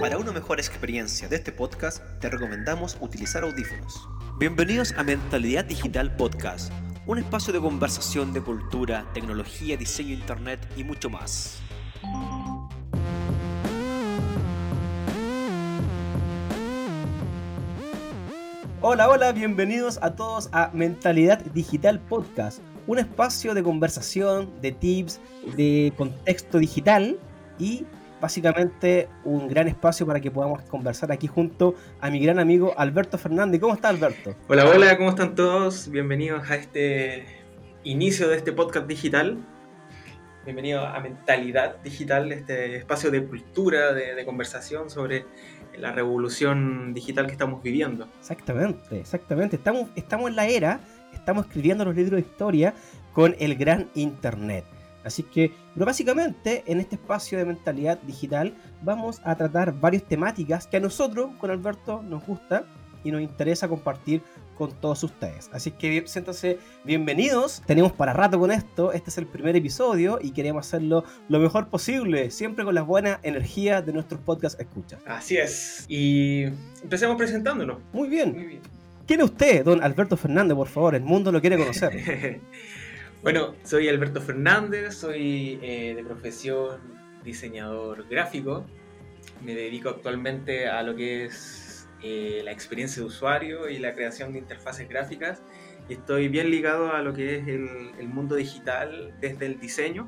Para una mejor experiencia de este podcast, te recomendamos utilizar audífonos. Bienvenidos a Mentalidad Digital Podcast, un espacio de conversación de cultura, tecnología, diseño, internet y mucho más. Hola, hola, bienvenidos a todos a Mentalidad Digital Podcast, un espacio de conversación, de tips, de contexto digital y básicamente un gran espacio para que podamos conversar aquí junto a mi gran amigo Alberto Fernández. ¿Cómo está Alberto? Hola, hola, ¿cómo están todos? Bienvenidos a este inicio de este podcast digital. Bienvenido a Mentalidad Digital, este espacio de cultura, de, de conversación sobre la revolución digital que estamos viviendo. Exactamente, exactamente. Estamos, estamos en la era, estamos escribiendo los libros de historia con el gran Internet. Así que, pero básicamente en este espacio de mentalidad digital vamos a tratar varias temáticas que a nosotros, con Alberto, nos gusta y nos interesa compartir con todos ustedes. Así que siéntanse bienvenidos. Tenemos para rato con esto. Este es el primer episodio y queremos hacerlo lo mejor posible, siempre con las buenas energías de nuestros podcast escuchas. Así es. Y empecemos presentándonos. Muy bien. Muy bien. ¿Quién es usted, don Alberto Fernández, por favor? El mundo lo quiere conocer. bueno, soy Alberto Fernández, soy eh, de profesión diseñador gráfico. Me dedico actualmente a lo que es eh, la experiencia de usuario y la creación de interfaces gráficas. Y estoy bien ligado a lo que es el, mundo digital desde el diseño.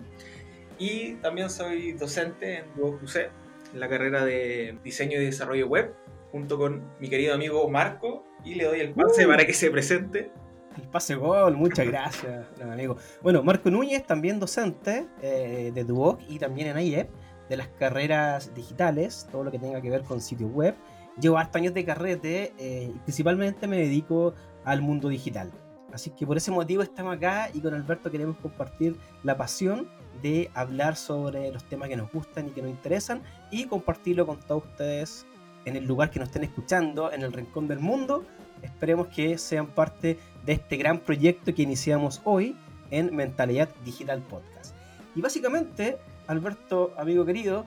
Y también soy docente en Duoc en la carrera de diseño y desarrollo web, junto con mi querido amigo Marco. Y le doy el pase uh. para que se presente. El pase gol, muchas gracias, amigo. Bueno, Marco Núñez, también docente eh, de Duoc y también en IEP, de las carreras digitales, todo lo que tenga que ver con sitio web llevo hartos años de carrete eh, y principalmente me dedico al mundo digital. Así que por ese motivo estamos acá y con Alberto queremos compartir la pasión de hablar sobre los temas que nos gustan y que nos interesan y compartirlo con todos ustedes en el lugar que nos estén escuchando, en el rincón del mundo. Esperemos que sean parte de este gran proyecto que iniciamos hoy en Mentalidad Digital Podcast. Y básicamente, Alberto, amigo querido,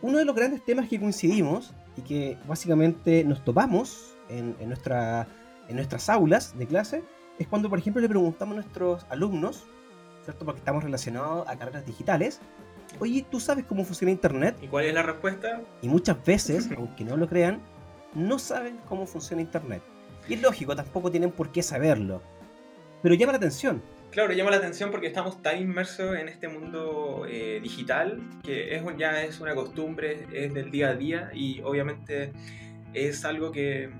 uno de los grandes temas que coincidimos y que básicamente nos topamos en, nuestra, en nuestras aulas de clase es cuando, por ejemplo, le preguntamos a nuestros alumnos, ¿cierto? Porque estamos relacionados a carreras digitales, oye, ¿tú sabes cómo funciona Internet? ¿Y cuál es la respuesta? Y muchas veces, aunque no lo crean, no saben cómo funciona Internet. Y es lógico, tampoco tienen por qué saberlo. Pero llama la atención, Claro, llama la atención porque estamos tan inmersos en este mundo eh, digital que es, ya es una costumbre, es del día a día y obviamente es algo que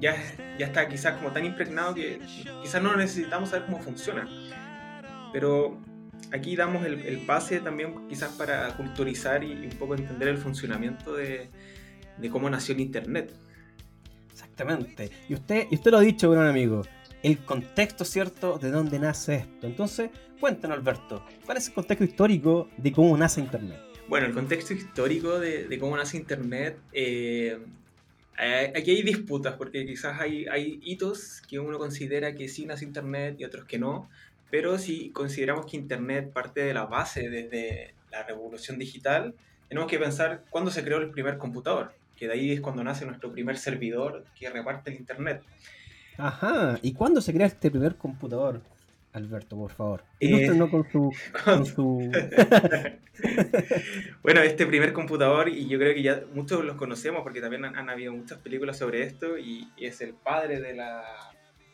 ya, ya está quizás como tan impregnado que quizás no necesitamos saber cómo funciona. Pero aquí damos el, pase también quizás para culturizar y, un poco entender el funcionamiento de, de cómo nació el Internet. Exactamente. Y usted, y usted lo ha dicho, gran amigo el contexto, ¿cierto?, de dónde nace esto. Entonces, cuéntanos, Alberto, ¿cuál es el contexto histórico de cómo nace Internet? Bueno, el contexto histórico de, cómo nace Internet, eh, aquí hay disputas, porque quizás hay, hay hitos que uno considera que sí nace Internet y otros que no, pero si consideramos que Internet parte de la base desde la revolución digital, tenemos que pensar cuándo se creó el primer computador, que de ahí es cuando nace nuestro primer servidor que reparte el Internet. Ajá, ¿y cuándo se crea este primer computador? Alberto, por favor. Eh, con su... Con su... bueno, este primer computador, y yo creo que ya muchos los conocemos porque también han, habido muchas películas sobre esto, y, es el padre de la,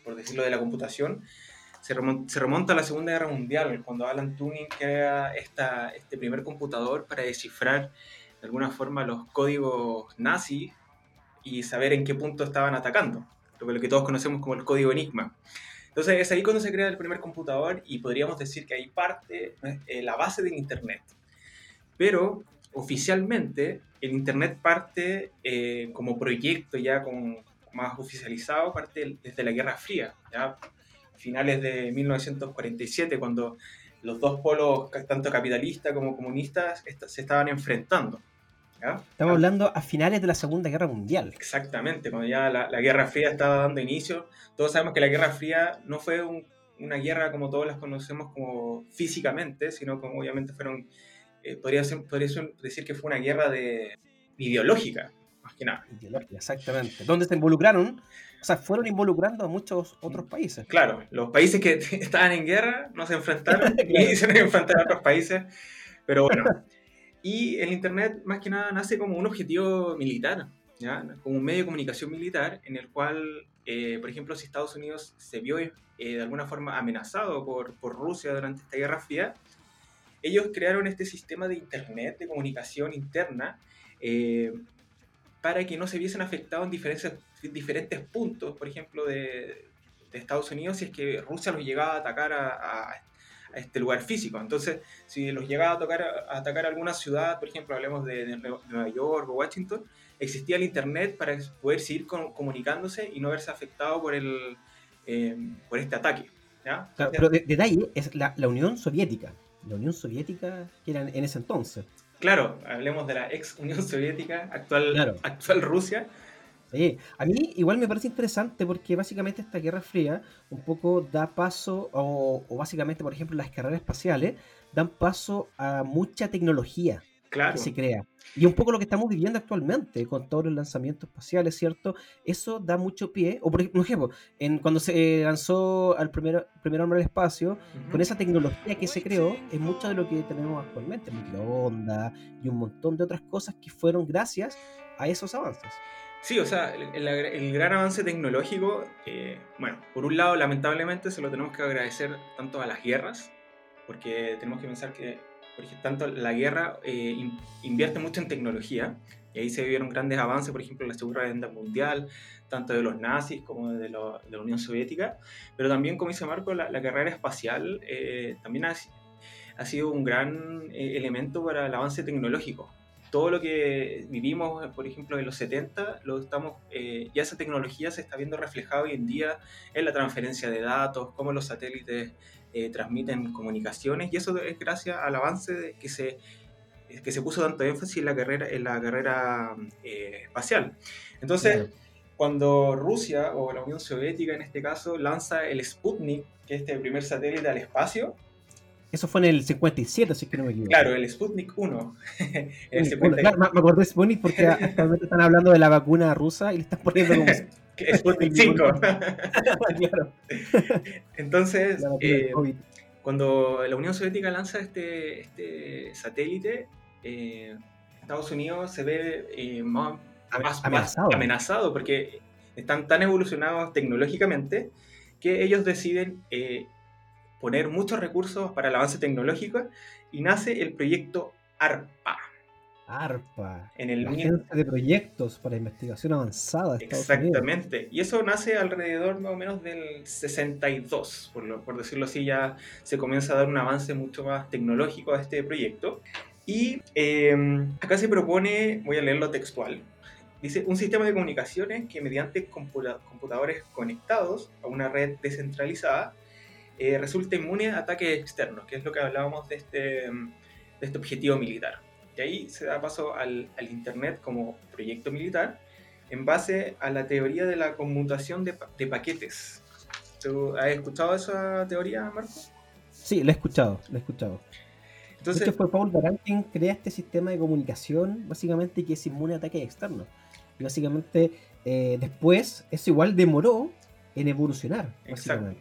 por decirlo, de la computación. Se remonta, a la Segunda Guerra Mundial, cuando Alan Turing crea esta, este primer computador para descifrar de alguna forma los códigos nazis y saber en qué punto estaban atacando lo que todos conocemos como el código Enigma. Entonces es ahí cuando se crea el primer computador y podríamos decir que ahí parte eh, la base del Internet. Pero oficialmente el Internet parte eh, como proyecto ya con, más oficializado, parte desde la Guerra Fría, ya finales de 1947, cuando los dos polos, tanto capitalistas como comunistas, se estaban enfrentando. Estamos hablando a finales de la Segunda Guerra Mundial. Exactamente, cuando ya la, Guerra Fría estaba dando inicio. Todos sabemos que la Guerra Fría no fue una guerra como todos las conocemos como físicamente, sino como obviamente fueron eh, podría, ser, podría decir que fue una guerra de, ideológica, más que nada. Ideológica, exactamente. Donde se involucraron, sea, fueron involucrando a muchos otros países. Claro, los países que estaban en guerra no se enfrentaron y se enfrentaron a otros países, pero bueno. Y el Internet, más que nada, nace como un objetivo militar, ¿ya? como un medio de comunicación militar en el cual, eh, por ejemplo, si Estados Unidos se vio eh, de alguna forma amenazado por, por Rusia durante esta Guerra Fría, ellos crearon este sistema de Internet, de comunicación interna, eh, para que no se viesen afectados en diferentes, diferentes puntos, por ejemplo, de, Estados Unidos, si es que Rusia los llegaba a atacar a, este lugar físico. Entonces, si los llegaba a, tocar, a atacar alguna ciudad, por ejemplo, hablemos de, Nueva York o Washington, existía el Internet para poder seguir comunicándose y no verse afectado por, el, eh, por este ataque. pero de, detalle es la, la Unión Soviética la Unión Soviética que era en ese entonces. Claro, hablemos de la ex Unión Soviética, actual, actual Rusia. Sí, a mí igual me parece interesante porque básicamente esta Guerra Fría un poco da paso, o, o básicamente, por ejemplo, las carreras espaciales dan paso a mucha tecnología que se crea. Y un poco lo que estamos viviendo actualmente con todos los lanzamientos espaciales, ¿cierto? Eso da mucho pie. O por ejemplo, en, cuando se lanzó al primer, primer hombre al espacio, con esa tecnología que se creó, es mucho de lo que tenemos actualmente, microondas y un montón de otras cosas que fueron gracias a esos avances. Sí, o sea, el, gran avance tecnológico, eh, bueno, por un lado, lamentablemente se lo tenemos que agradecer tanto a las guerras, porque tenemos que pensar que tanto, la guerra eh, invierte mucho en tecnología y ahí se vieron grandes avances, por ejemplo, en la Segunda Guerra Mundial, tanto de los nazis como de, la Unión Soviética, pero también, como dice Marco, la, carrera espacial eh, también ha, ha, sido un gran eh, elemento para el avance tecnológico. Todo lo que vivimos, por ejemplo, en los 70, lo estamos, ya esa tecnología se está viendo reflejada hoy en día en la transferencia de datos, cómo los satélites eh, transmiten comunicaciones y eso es gracias al avance de que se que se puso tanto énfasis en la carrera en la carrera eh, espacial. Entonces cuando Rusia o la Unión Soviética en este caso lanza el Sputnik que es este primer satélite al espacio eso fue en el 57, si es que no me equivoco. Claro, el Sputnik 1. el claro, me acordé de Sputnik porque actualmente están hablando de la vacuna rusa y le están poniendo como Sputnik 5. Entonces, eh, cuando la Unión Soviética lanza este, este satélite, eh, Estados Unidos se ve eh, más, amenazado. amenazado porque están tan evolucionados tecnológicamente que ellos deciden poner muchos recursos para el avance tecnológico y nace el proyecto ARPA. ARPA, en el Agencia de Proyectos para Investigación Avanzada. Exactamente, y eso nace alrededor más o menos del 62, por, por decirlo así, ya se comienza a dar un avance mucho más tecnológico a este proyecto. Y em, acá se propone, voy a leerlo textual, dice, un sistema de comunicaciones que mediante computadores conectados a una red descentralizada eh, resulta inmune a ataques externos, que es lo que hablábamos de este, de este objetivo militar. Y ahí se da paso al, al, Internet como proyecto militar en base a la teoría de la conmutación de, de paquetes. ¿Tú has escuchado esa teoría, Marco? Sí, la he escuchado, la he escuchado. Entonces, fue Paul Baran quien crea este sistema de comunicación, básicamente, que es inmune a ataques externos. Y básicamente, eh, después, eso igual demoró en evolucionar, básicamente.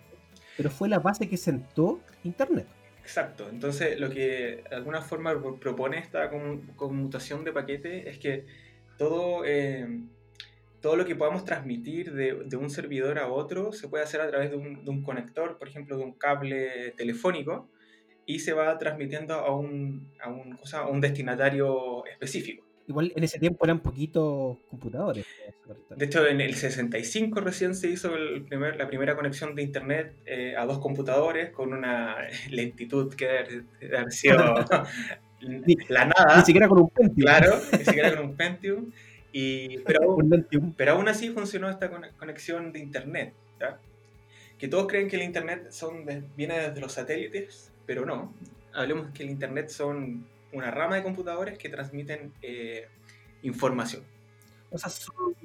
Pero fue la base que sentó Internet. Exacto, entonces lo que de alguna forma propone esta conmutación de paquete es que todo, eh, todo lo que podamos transmitir de, un servidor a otro se puede hacer a través de un, conector, por ejemplo, de un cable telefónico, y se va transmitiendo a un, a un, a un destinatario específico. Igual en ese tiempo eran poquitos computadores. De hecho, en el 65 recién se hizo el primer, la primera conexión de internet eh, a dos computadores con una lentitud que ha sido la nada. Ni siquiera con un Pentium. Claro, ni siquiera con un Pentium. Y, pero, pero aún así funcionó esta conexión de internet. Que todos creen que el internet son viene desde los satélites, pero no. Hablemos que el internet son una rama de computadores que transmiten eh, información. O sea, son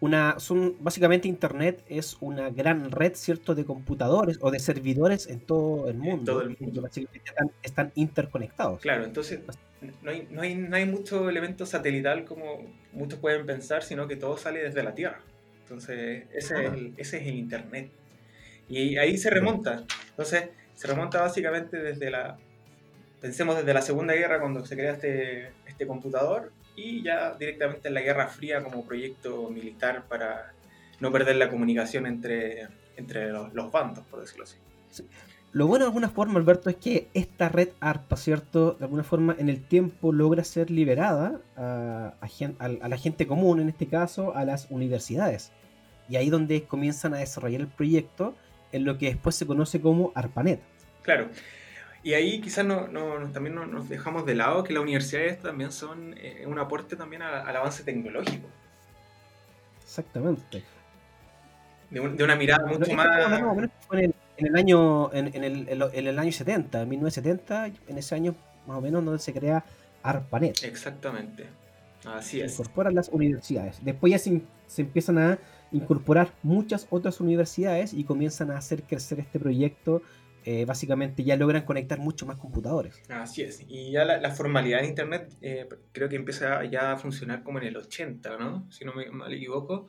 una, son básicamente Internet es una gran red, ¿cierto?, de computadores o de servidores en todo el mundo. todo el mundo. Básicamente están, están interconectados. Claro, entonces no hay, no, hay, no hay mucho elemento satelital como muchos pueden pensar, sino que todo sale desde la Tierra. Entonces, ese, es, el, ese es el Internet. Y ahí se remonta. Entonces, se remonta básicamente desde la, pensemos desde la Segunda Guerra cuando se crea este, este computador y ya directamente en la Guerra Fría como proyecto militar para no perder la comunicación entre, entre los, los bandos, por decirlo así. Lo bueno de alguna forma, Alberto, es que esta red ARPA, ¿cierto? De alguna forma en el tiempo logra ser liberada a, a, a, la gente común, en este caso, a las universidades. Y ahí donde comienzan a desarrollar el proyecto en lo que después se conoce como ARPANET. Claro. Y ahí quizás no, no, también no, nos dejamos de lado que las universidades también son eh, un aporte también a, al avance tecnológico. Exactamente. De, un, de una mirada mucho más... En el, en el año en, en, el, en, el, año 70, 1970, en ese año más o menos donde se crea ARPANET. Exactamente. Así es. Se incorporan las universidades. Después ya se, se empiezan a incorporar muchas otras universidades y comienzan a hacer crecer este proyecto eh, básicamente ya logran conectar mucho más computadores. Así es, y ya la, la formalidad de Internet eh, creo que empieza ya a funcionar como en el 80, ¿no? Si no me mal equivoco.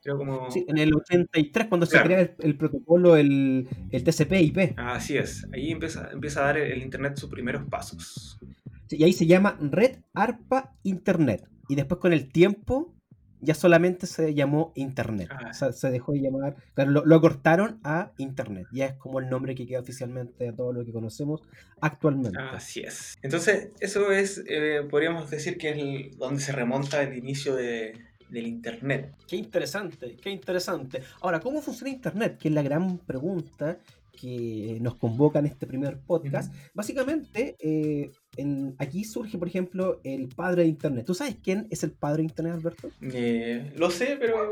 Creo como... Sí, en el 83 cuando claro. se crea el, el protocolo, el, el TCP/IP. Así es, ahí empieza, empieza a dar el, el Internet sus primeros pasos. Sí, y ahí se llama Red ARPA Internet. Y después con el tiempo ya solamente se llamó Internet. Ah. O sea, se dejó de llamar, claro, lo, lo, acortaron a Internet. Ya es como el nombre que queda oficialmente a todo lo que conocemos actualmente. Así es. Entonces, eso es, eh, podríamos decir que es el, donde se remonta el inicio de, del Internet. Qué interesante, qué interesante. Ahora, ¿cómo funciona Internet? Que es la gran pregunta que nos convoca en este primer podcast. Uh -huh. Básicamente, eh, en, aquí surge, por ejemplo, el padre de Internet. ¿Tú sabes quién es el padre de Internet, Alberto? Eh, lo sé, pero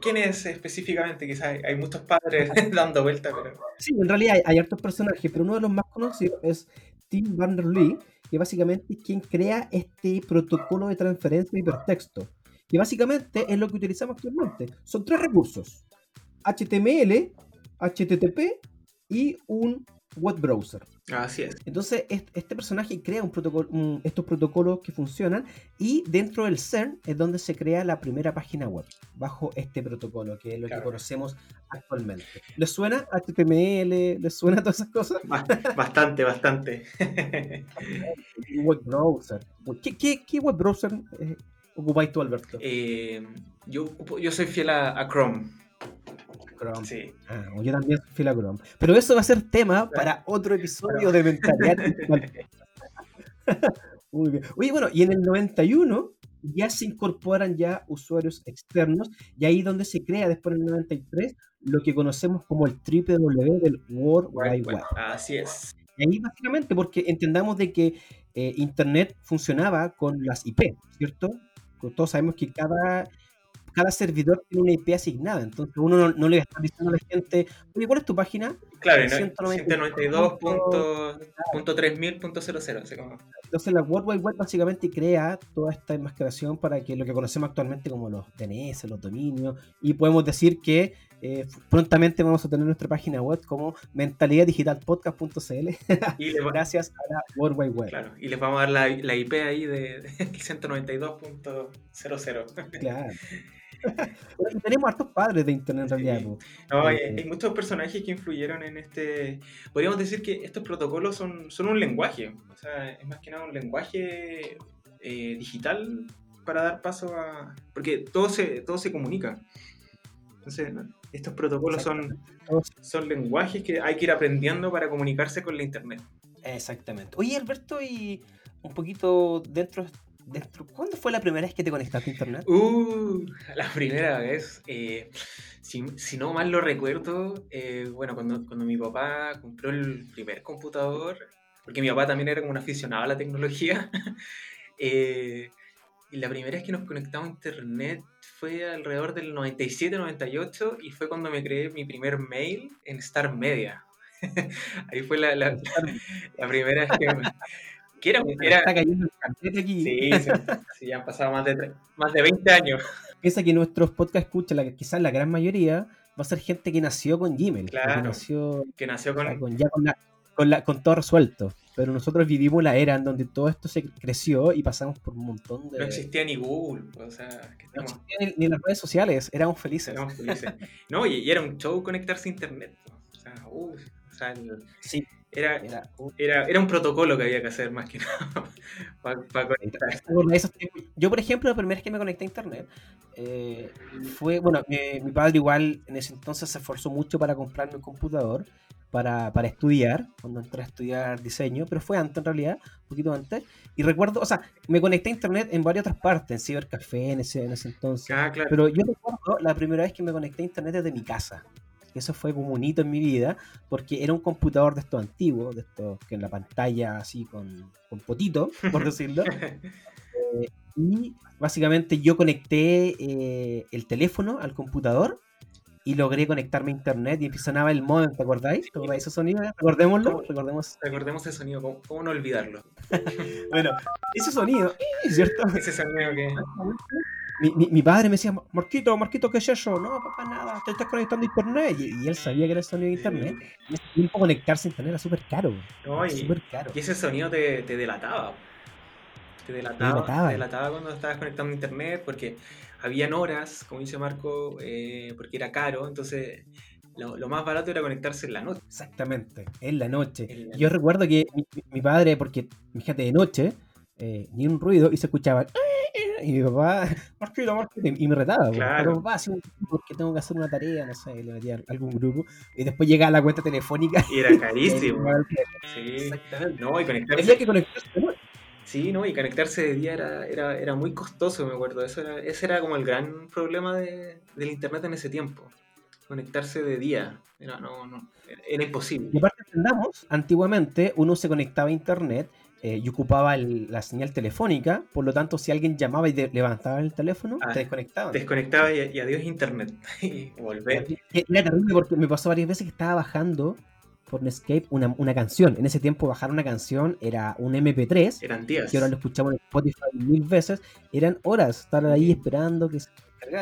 ¿quién es específicamente? Quizás hay, hay muchos padres dando vueltas. Pero... Sí, en realidad hay, hay hartos personajes, pero uno de los más conocidos es Tim Berners-Lee, que básicamente es quien crea este protocolo de transferencia de hipertexto, que básicamente es lo que utilizamos actualmente. Son tres recursos. HTML, HTTP y un web browser. Así es. Entonces, este personaje crea un protocolo, un, estos protocolos que funcionan y dentro del CERN es donde se crea la primera página web bajo este protocolo, que es lo claro. que conocemos actualmente. ¿Les suena HTML? ¿Les suena todas esas cosas? Bastante, bastante. web browser. ¿Qué, qué, qué web browser eh, ocupáis tú, Alberto? Eh, yo, yo soy fiel a, a Chrome. Chrome. Sí. Ah, yo también soy fiel a Chrome. Pero eso va a ser tema para otro episodio de mentalidad. Muy bien. Oye, bueno, y en el 91 ya se incorporan ya usuarios externos y ahí donde se crea después en el 93 lo que conocemos como el triple W del World Wide Web. Así es. Y ahí básicamente porque entendamos de que eh, Internet funcionaba con las IP, ¿cierto? Todos sabemos que cada cada servidor tiene una IP asignada, entonces uno no, no le estar diciendo a la gente, oye, ¿cuál es tu página? Claro, 192.3000.00. Entonces la World Wide Web básicamente crea toda esta enmascaración para que lo que conocemos actualmente como los DNS, los dominios, y podemos decir que eh, prontamente vamos a tener nuestra página web como mentalidaddigitalpodcast.cl gracias a la World Wide Web. Claro, y les vamos a dar la, la IP ahí de, de 192.00. Claro. Tenemos hartos padres de internet en realidad. Sí. No, hay, hay, muchos personajes que influyeron en este. Podríamos decir que estos protocolos son, son un lenguaje. O sea, es más que nada un lenguaje eh, digital para dar paso a. Porque todo se, todo se comunica. Entonces, estos protocolos son, son lenguajes que hay que ir aprendiendo para comunicarse con la internet. Exactamente. Oye, Alberto, y un poquito dentro dentro. ¿Cuándo fue la primera vez que te conectaste a internet? Uh, la primera vez. Eh, si, si, no mal lo recuerdo, eh, bueno, cuando, cuando mi papá compró el primer computador, porque mi papá también era como un aficionado a la tecnología, eh, y la primera vez que nos conectamos a internet fue alrededor del 97-98 y fue cuando me creé mi primer mail en Star Media. Ahí fue la, la, la primera vez que, Que era, era... Está cayendo el carnet aquí. Sí, sí, sí, ya han pasado más de, más de 20 años. Piensa que nuestros podcast escucha, la, quizás la gran mayoría, va a ser gente que nació con Gmail. Claro. Que nació, Que nació con... sea, con- ya con, la- con, la- con todo resuelto. Pero nosotros vivimos la era en donde todo esto se creció y pasamos por un montón de... No existía ni Google, o sea, que no existían ni, ni las redes sociales, éramos felices. éramos felices. No, y, y era un show conectarse a internet. O sea, uy, o sea, el- Sí, era, era un- era, era un protocolo que había que hacer más que nada para conectar. ¿Te acuerdas de esos tiempos? Yo, por ejemplo, la primera vez que me conecté a internet eh, fue, bueno, mi, mi padre igual en ese entonces se esforzó mucho para comprarme un computador para, para estudiar, cuando entré a estudiar diseño, pero fue antes en realidad, un poquito antes. Y recuerdo, o sea, me conecté a internet en varias otras partes, en Cibercafé en ese, en ese entonces. Ah, claro. Pero yo recuerdo la primera vez que me conecté a internet desde mi casa. Eso fue como un hito en mi vida, porque era un computador de estos antiguos, de estos que en la pantalla así con, con potito, por decirlo. Eh, y básicamente yo conecté eh, el teléfono al computador y logré conectarme a internet y sonaba el modem, ¿te acordáis? ¿Te acordáis ese sonido? Recordémoslo, recordemos. Recordemos ese sonido, ¿cómo, cómo no olvidarlo? Bueno, ese sonido, ¿cierto? Ese sonido que... Mi, mi, mi padre me decía, Marquito, Marquito, ¿qué es eso? No, papá, nada, te estás conectando a internet. Y, y él sabía que era el sonido de internet. Y ese tiempo conectarse a internet era súper caro. No, y, súper caro. y ese sonido te, te delataba. Te delataba, delataba. te delataba cuando estabas conectando a internet porque habían horas, como dice Marco, eh, porque era caro, entonces lo, lo más barato era conectarse en la noche. Exactamente, en la noche. En la Yo recuerdo que mi, mi padre, porque fíjate, de noche, eh, ni un ruido y se escuchaba. Y mi papá, Marquito, Marquito, y me retaba. po. Claro. Pero papá, porque tengo que hacer una tarea, no sé, le metía a algún grupo. Y después llegaba la cuenta telefónica. Y era carísimo. Sí. Exactamente. No, y Había conectarse, que conectarse sí, no, y conectarse de día era, era, era muy costoso, me acuerdo. Eso era, ese era como el gran problema de, del internet en ese tiempo. Conectarse de día. Era, no, no, era imposible. Y aparte entendamos, antiguamente uno se conectaba a internet eh, y ocupaba el- la señal telefónica, por lo tanto si alguien llamaba y de- levantaba el teléfono, Ah, te desconectaban. Desconectaba y, y adiós internet. y volver. Y Era terrible porque me pasó varias veces que estaba bajando por Netscape una, una canción. En ese tiempo bajar una canción era un MP3, Eran días. que ahora lo escuchamos en Spotify mil veces, eran horas estar ahí esperando que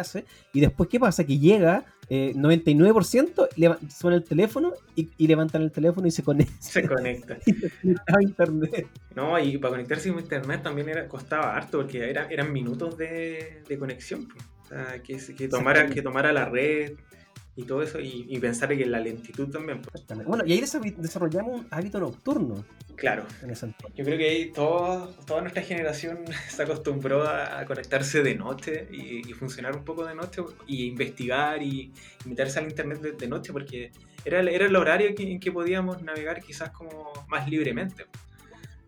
se. Y después, ¿qué pasa? Que llega eh, 99%, leva- suena el teléfono y, y levantan el teléfono y se conecta Se conecta. a internet. No, y para conectarse a internet también era, costaba harto porque era- eran minutos de, de conexión. po. O sea, que, se- que, tomara, que tomara la red y todo eso y, y pensar que la lentitud también. Exactamente. Bueno, y ahí desa- desarrollamos un hábito nocturno Claro, en ese yo creo que ahí todo- toda nuestra generación se acostumbró a, conectarse de noche y, y funcionar un poco de noche y investigar y, y meterse al internet de, de noche porque era, el- era el horario que- en que podíamos navegar quizás como más libremente.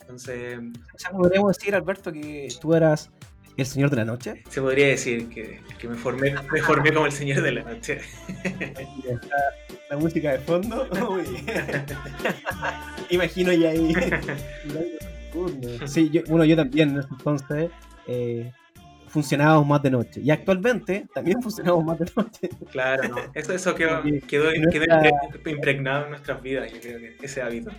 Entonces, O sea, podríamos decir, Alberto, que tú eras el señor de la noche. se podría decir que, que me, formé, me formé como el señor de la noche. La música de fondo. Uy. Imagino ya ahí. Sí, yo, bueno, yo también en ese entonces eh, funcionábamos más de noche. Y actualmente también funcionamos más de noche. Claro, no. Eso, eso quedó, Porque quedó, quedó nuestra- impre- impregnado en nuestras vidas, yo creo que ese hábito.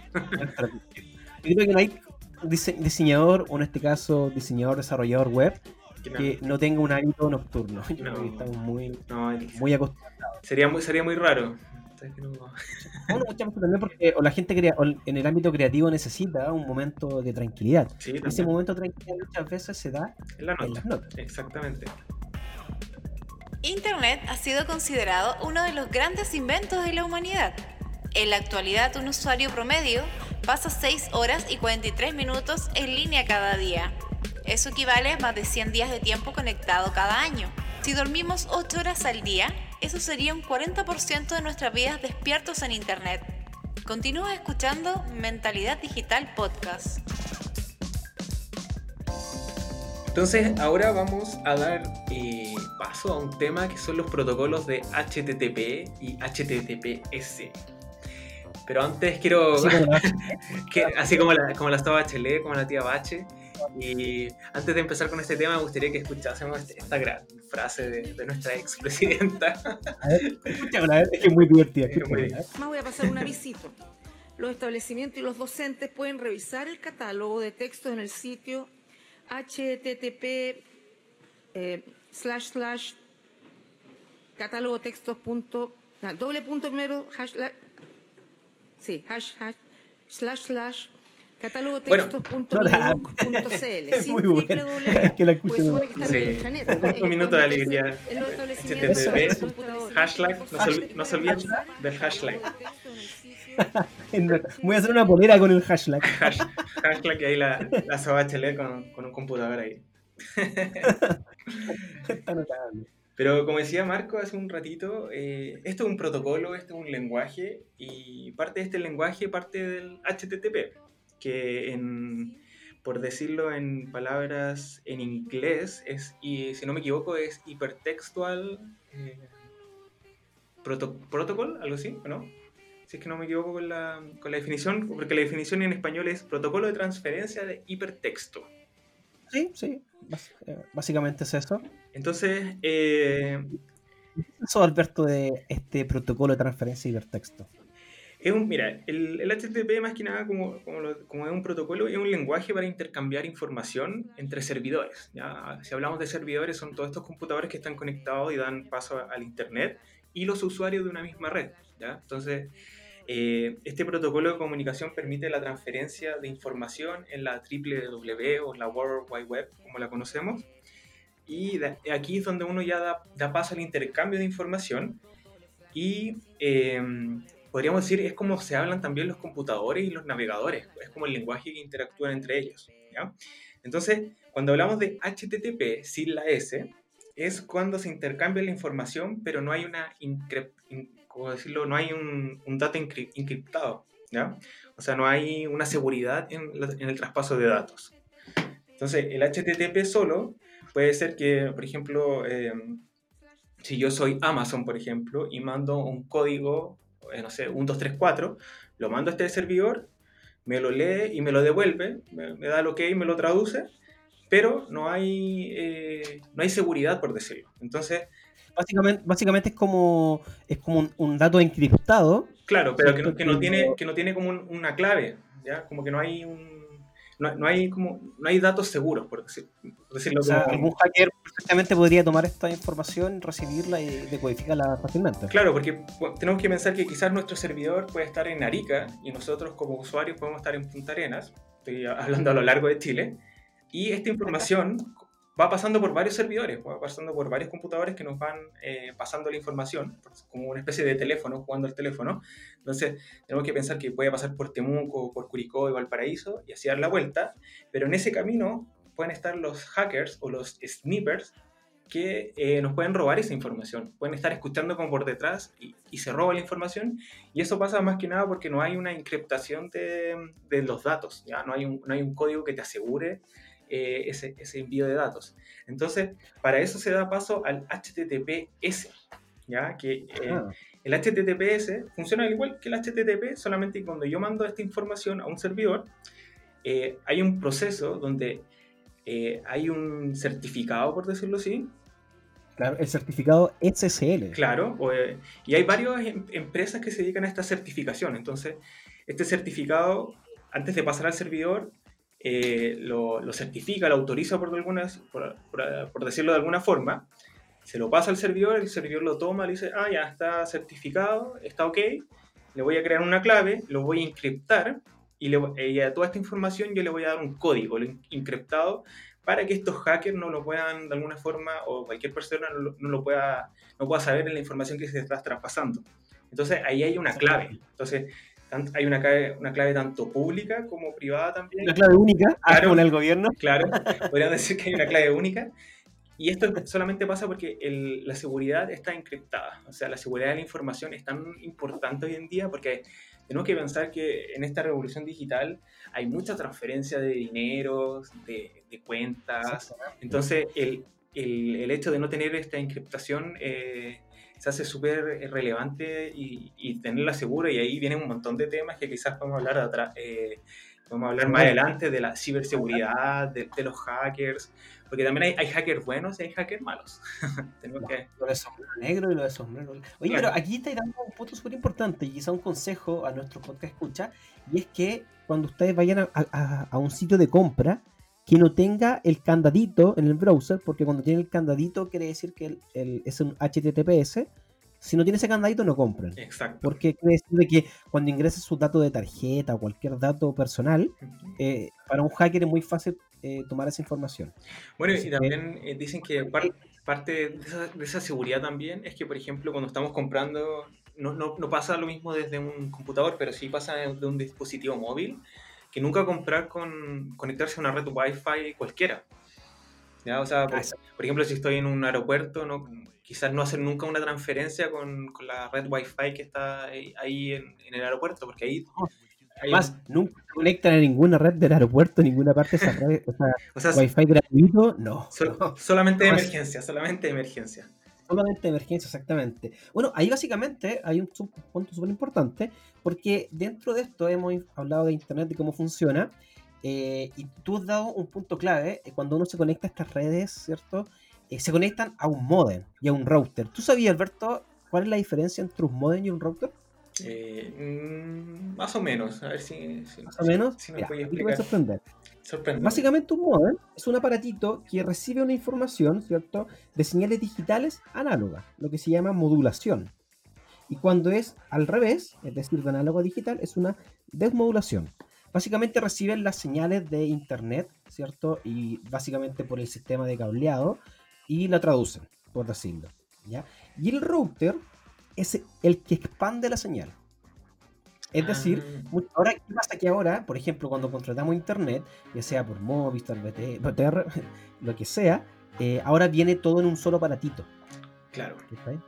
Yo creo que no hay dise- diseñador, o en este caso diseñador, desarrollador web, Que no, que no tenga un hábito nocturno. Yo creo No. que estamos muy, no, muy acostumbrados. sería, muy, sería muy raro. Bueno, muchas veces también porque o la gente crea, o en el ámbito creativo necesita un momento de tranquilidad. Sí, Ese momento de tranquilidad muchas veces se da En la en noche. las noches. Exactamente. Internet ha sido considerado uno de los grandes inventos de la humanidad. En la actualidad, un usuario promedio pasa 6 horas y 43 minutos en línea cada día. Eso equivale a más de 100 días de tiempo conectado cada año. Si dormimos 8 horas al día, eso sería un 40% de nuestras vidas despiertos en Internet. Continúa escuchando Mentalidad Digital Podcast. Entonces, ahora vamos a dar eh, paso a un tema que son los protocolos de HTTP y HTTPS. Pero antes quiero, Así como la- que, así como la, como la estaba Bachelet, como la tía Bache, y antes de empezar con este tema, me gustaría que escuchásemos este- esta gran frase de, de nuestra expresidenta. es que es muy divertida. Es muy- escúchamela. Más voy a pasar un avisito. los establecimientos y los docentes pueden revisar el catálogo de textos en el sitio http eh, slash slash catálogo textos punto, doble punto primero hash, sí, hash, hash, slash slash catálogo textos.cl es muy bueno. es que la escuché sí. un minuto de alegría. Http hashtag no se olviden del hashtag. Voy a hacer una polera con el hashtag. hashtag y ahí la, la Soba con, con un computador ahí. Está notable. Pero como decía Marco hace un ratito, eh, esto es un protocolo, esto es un lenguaje y parte de este lenguaje parte del HTTP, que en, por decirlo en palabras en inglés, es, y si no me equivoco, es hipertextual eh, protocol, algo así, ¿no? si es que no me equivoco con la, con la definición, porque la definición en español es protocolo de transferencia de hipertexto. Sí, sí, eh, básicamente es eso. Entonces, eh, ¿qué es eso, Alberto, de este protocolo de transferencia de hipertexto? Es un, mira, el, el, HTTP más que nada como, como, como, es un protocolo, es un lenguaje para intercambiar información entre servidores. ¿ya? Si hablamos de servidores, son todos estos computadores que están conectados y dan paso al Internet y los usuarios de una misma red. ¿ya? Entonces, eh, este protocolo de comunicación permite la transferencia de información en la www o la World Wide Web, como la conocemos. Y aquí es donde uno ya da, paso al intercambio de información. Y eh, podríamos decir, es como se hablan también los computadores y los navegadores. Es como el lenguaje que interactúan entre ellos. Entonces, cuando hablamos de HTTP sin la S, es cuando se intercambia la información, pero no hay una como decirlo, no hay un, un dato encriptado, ¿ya? O sea, no hay una seguridad en, en, el traspaso de datos. Entonces, el HTTP solo puede ser que, por ejemplo, eh, si yo soy Amazon, por ejemplo, y mando un código, eh, no sé, 1234, lo mando a este servidor, me lo lee y me lo devuelve, me, da el ok, me lo traduce, pero no hay, eh, no hay seguridad, por decirlo. Entonces, básicamente, básicamente es como, es como un, dato encriptado. Claro, pero que no, que no tiene, que no tiene como una clave, ¿ya? Como que no hay un... No, no, hay como no hay datos seguros por, decirlo o sea, algún hacker perfectamente podría tomar esta información recibirla y decodificarla fácilmente. Claro porque tenemos que pensar que quizás nuestro servidor puede estar en Arica y nosotros como usuarios podemos estar en Punta Arenas estoy hablando a lo largo de Chile y esta información va pasando por varios servidores, va pasando por varios computadores que nos van eh, pasando la información, como una especie de teléfono, jugando al teléfono. Entonces, tenemos que pensar que puede pasar por Temuco, por Curicó y Valparaíso y así dar la vuelta, pero en ese camino pueden estar los hackers o los snipers que eh, nos pueden robar esa información, pueden estar escuchando como por detrás y, se roba la información. Y eso pasa más que nada porque no hay una encriptación de, de los datos, ya no hay, un, no hay un código que te asegure eh, ese, ese, envío de datos. Entonces, para eso se da paso al HTTPS, ¿ya? Que eh, ah. el HTTPS funciona al igual que el HTTP, solamente cuando yo mando esta información a un servidor, eh, hay un proceso donde hay un certificado, por decirlo así, Claro, el certificado SSL. Claro, y hay varias em, empresas que se dedican a esta certificación. Entonces, este certificado, antes de pasar al servidor, eh, lo, certifica, lo autoriza por, algunas, por, por, decirlo de alguna forma, se lo pasa al servidor, el servidor lo toma, le dice, ah, ya está certificado, está ok, le voy a crear una clave, lo voy a encriptar y, le, a toda esta información yo le voy a dar un código encriptado para que estos hackers no lo puedan de alguna forma o cualquier persona no, no lo pueda, no pueda saber en la información que se está traspasando. Entonces ahí hay una clave. Entonces hay una clave, una clave tanto pública como privada también. Una clave única, ah, claro, con el gobierno. Claro, podríamos decir que hay una clave única. Y esto solamente pasa porque la seguridad está encriptada. O sea, la seguridad de la información es tan importante hoy en día porque tenemos que pensar que en esta revolución digital hay mucha transferencia de dinero, de, de cuentas. Entonces, el, el, el, hecho de no tener esta encriptación eh, se hace súper relevante y, y, tenerla segura y ahí vienen un montón de temas que quizás podemos hablar atrás, eh, Vamos a hablar más adelante de la ciberseguridad, de, de los hackers, porque también hay, hay, hackers buenos y hay hackers malos. Tenemos que... Lo de sombrero negro y lo de sombrero. Oye, pero aquí está dando un punto súper importante y quizá un consejo a nuestro podcast escucha, y es que cuando ustedes vayan a, a, a, un sitio de compra, que no tenga el candadito en el browser, porque cuando tiene el candadito quiere decir que el, el, es un HTTPS. Si no tiene ese candadito, no compren. Exacto. Porque quiere decir que cuando ingreses su dato de tarjeta o cualquier dato personal, eh, para un hacker es muy fácil eh, tomar esa información. Bueno, y también eh, dicen que par, parte de esa, de esa, seguridad también es que, por ejemplo, cuando estamos comprando, no, no, no pasa lo mismo desde un computador, pero sí pasa de un dispositivo móvil que nunca comprar con conectarse a una red Wi-Fi cualquiera. ¿Ya? O sea, por, por, ejemplo, si estoy en un aeropuerto, no, quizás no hacer nunca una transferencia con, con la red Wi-Fi que está ahí, en, en, el aeropuerto, porque ahí... Además, nunca conectan a ninguna red del aeropuerto, ninguna parte de esa red. O sea, o sea Wi-Fi gratuito, no. No. Solamente de emergencia, solamente de emergencia. Solamente de emergencia, exactamente. Bueno, ahí básicamente hay un punto súper importante, porque dentro de esto hemos hablado de Internet y cómo funciona, eh, y tú has dado un punto clave, eh, cuando uno se conecta a estas redes, ¿cierto? Eh, se conectan a un modem y a un router. ¿Tú sabías, Alberto, cuál es la diferencia entre un modem y un router? Eh, mmm, más o menos, a ver si, si más o menos si me puede te voy a explicar. sorprender. Sorprendente. Básicamente un modem es un aparatito que recibe una información, ¿cierto?, de señales digitales análogas, lo que se llama modulación. Y cuando es al revés, es decir, de análogo a digital, es una desmodulación. Básicamente reciben las señales de internet, ¿cierto? Y básicamente por el sistema de cableado y la traducen, por decirlo. ¿ya? Y el router es el que expande la señal. Es decir, Ah. ahora, ¿qué pasa que ahora, por ejemplo, cuando contratamos internet, ya sea por Movistar, BT, BTR, lo que sea, eh, ahora viene todo en un solo aparatito. Claro.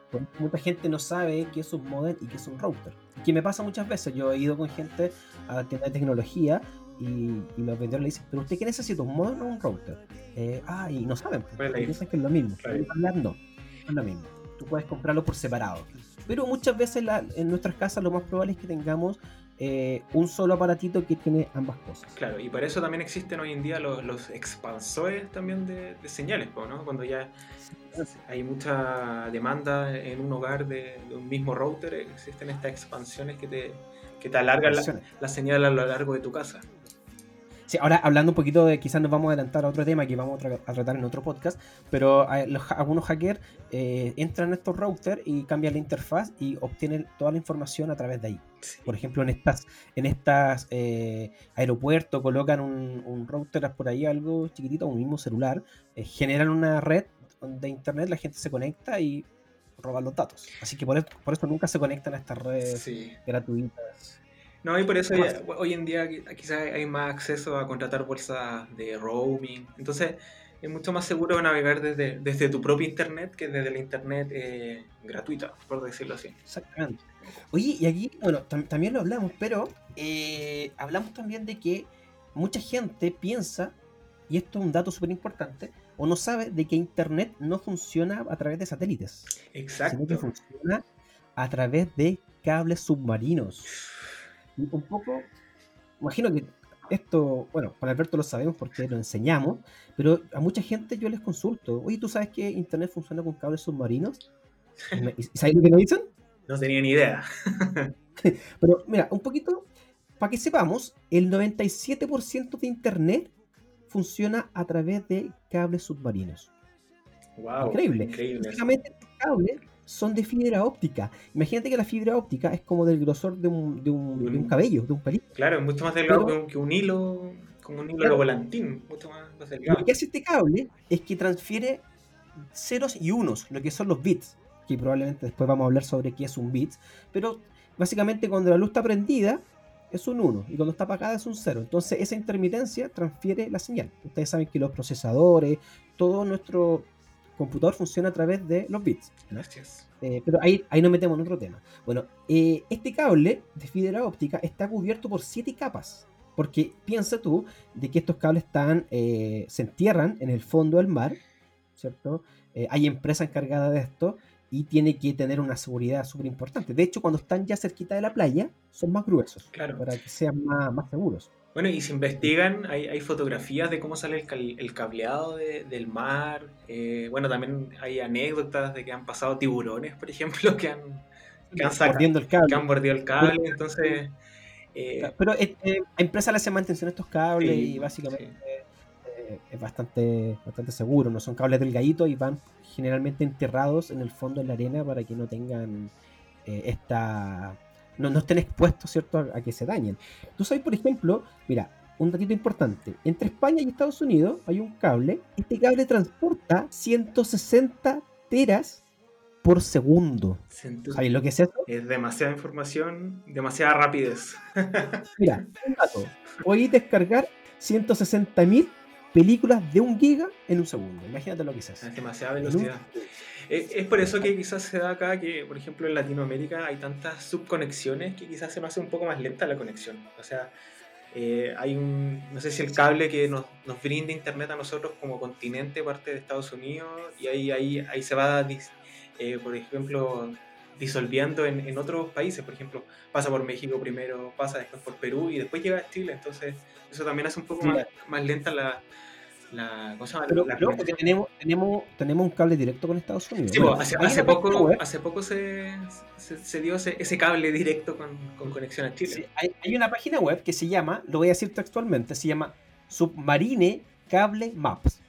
Porque mucha gente no sabe qué es un modem y qué es un router. Y que me pasa muchas veces. Yo he ido con gente a tiendas de tecnología y, y los vendedores le dicen, pero usted qué necesita, un modem o un router? Eh, ah, y no saben, pues, ¿Cuál es la piensan que es lo mismo. Claro. No es lo mismo. Tú puedes comprarlo por separado. Pero muchas veces la- en nuestras casas lo más probable es que tengamos eh, un solo aparatito que tiene ambas cosas. Claro, y para eso también existen hoy en día los, los expansores también de, de señales. Cuando ya hay mucha demanda en un hogar de, de un mismo router, existen estas expansiones que te, que te alargan la, la señal a lo largo de tu casa. Sí, ahora hablando un poquito de, quizás nos vamos a adelantar a otro tema que vamos a, tra a tratar en otro podcast, pero los, algunos hackers eh, entran a estos routers y cambian la interfaz y obtienen toda la información a través de ahí. Sí. Por ejemplo, en estas, en estas eh, aeropuertos colocan un, un, router por ahí, algo chiquitito, un mismo celular, eh, generan una red de internet, la gente se conecta y roban los datos. Así que por eso, por eso nunca se conectan a estas redes Sí. gratuitas. No, y por eso hoy en día qui- quizás hay más acceso a contratar bolsas de roaming. Entonces es mucho más seguro navegar desde, desde tu propio internet que desde la internet eh, gratuita, por decirlo así. Exactamente. Oye, y aquí, bueno, tam- también lo hablamos, pero eh, hablamos también de que mucha gente piensa, y esto es un dato súper importante, o no sabe de que Internet no funciona a través de satélites, sino que Exacto. funciona a través de cables submarinos. Un poco, imagino que esto, bueno, con Alberto lo sabemos porque lo enseñamos, pero a mucha gente yo les consulto, oye, ¿tú sabes que Internet funciona con cables submarinos? ¿Y me- y ¿Sabes lo que me dicen? No tenía ni idea. Pero mira, un poquito, para que sepamos, el 97% de Internet funciona a través de cables submarinos. Wow. Increíble. Increíble. Básicamente, son de fibra óptica. Imagínate que la fibra óptica es como del grosor de un, de un, de un cabello, de un pelito. Claro, es mucho más delgado Pero- que, un, que un hilo, como un hilo Claro. de volantín, mucho más, más delgado. Lo que hace este cable es que transfiere ceros y unos, lo que son los bits, que probablemente después vamos a hablar sobre qué es un bit, pero básicamente cuando la luz está prendida es un 1 y cuando está apagada es un 0. Entonces esa intermitencia transfiere la señal. Ustedes saben que los procesadores, todo nuestro computador funciona a través de los bits. Gracias. Eh, pero ahí, ahí nos metemos en otro tema. Bueno, eh, este cable de fibra óptica está cubierto por siete capas. Porque piensa tú de que estos cables están, eh, se entierran en el fondo del mar, ¿cierto? Eh, hay empresas encargadas de esto y tiene que tener una seguridad súper importante. De hecho, cuando están ya cerquita de la playa, son más gruesos Claro. para que sean más, más seguros. Bueno, y se investigan, hay, hay fotografías de cómo sale el, cal- el cableado de- del mar. eh, bueno, también hay anécdotas de que han pasado tiburones, por ejemplo, que han, que han, saca- mordiendo el cable. que han bordeado el cable. Entonces, eh, Pero eh, eh, a empresa le hace mantención a estos cables Sí, y básicamente sí. es bastante, bastante seguro. No son cables delgaditos y van generalmente enterrados en el fondo de la arena para que no tengan eh, esta. No, no estén expuestos, ¿cierto?, a, a que se dañen. Tú sabes, por ejemplo, mira, un datito importante. Entre España y Estados Unidos hay un cable. Este cable transporta 160 teras por segundo. ¿Sabes lo que es eso? es demasiada información, demasiada rapidez. Mira, un dato. Podéis descargar 160.000 películas de un giga en un segundo. Imagínate lo que es eso. Es demasiada un- velocidad. Es, es por eso que quizás se da acá que, por ejemplo, en Latinoamérica hay tantas subconexiones que quizás se nos hace un poco más lenta la conexión. O sea, eh, hay un, no sé si el cable que nos, nos brinda Internet a nosotros como continente parte de Estados Unidos y ahí, ahí, ahí se va, eh, por ejemplo, disolviendo en, en otros países. Por ejemplo, pasa por México primero, pasa después por Perú y después llega a Chile. Entonces, eso también hace un poco más, más lenta la... la, ¿cómo se llama? Pero, La pero, porque tenemos, tenemos, tenemos un cable directo con Estados Unidos. Sí, Bueno, hace, poco, hace poco se, se, se dio ese, ese cable directo con, con conexión a Chile. sí, hay, hay una página web que se llama, lo voy a decir textualmente, se llama Submarine Cable Maps.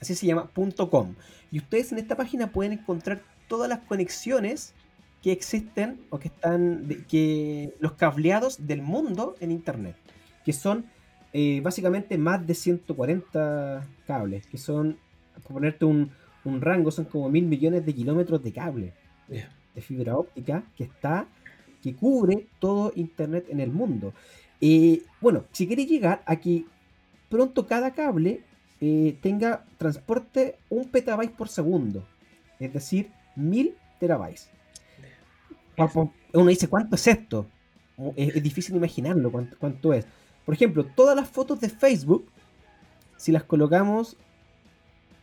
Así se llama .com. Y ustedes en esta página pueden encontrar todas las conexiones que existen o que están, que los cableados del mundo en Internet. Que son eh, básicamente más de 140 cables. Que son, por ponerte un, un rango, son como mil millones de kilómetros de cable de fibra óptica que está, que cubre todo Internet en el mundo. Eh, bueno, si queréis llegar a que pronto cada cable eh, tenga transporte un petabyte por segundo, es decir, mil terabytes. Uno dice, ¿cuánto es esto? Es, es difícil imaginarlo cuánto, cuánto es. Por ejemplo, todas las fotos de Facebook, si las colocamos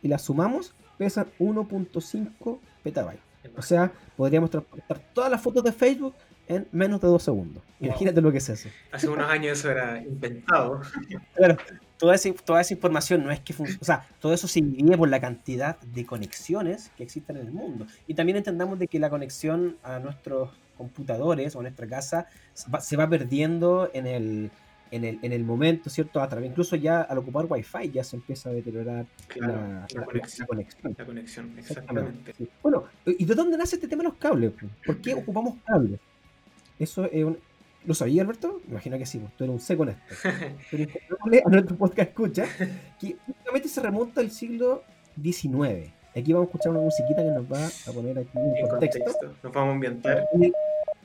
y las sumamos, pesan 1.5 petabytes. O sea, podríamos transportar todas las fotos de Facebook en menos de dos segundos. Wow. Imagínate lo que es eso. Hace unos años eso era impensado. Claro, toda esa, toda esa información no es que funcione. O sea, todo eso se divide por la cantidad de conexiones que existen en el mundo. Y también entendamos de que la conexión a nuestros computadores o a nuestra casa se va, se va perdiendo en el, en, el, en el momento, ¿cierto? A través, incluso ya al ocupar Wi-Fi ya se empieza a deteriorar Claro, la, conexión. la conexión. La conexión, Exactamente. exactamente. sí. Bueno, ¿y de dónde nace este tema de los cables? ¿Por qué ocupamos cables? Eso es un... ¿Lo sabía, Alberto? Me imagino que sí, pues, tú eres un seco en esto. Pero a nuestro podcast escucha que únicamente se remonta al siglo XIX. Aquí vamos a eschar una musiquita que nos va a poner aquí en En contexto. contexto. Nos vamos a ambientar. En el,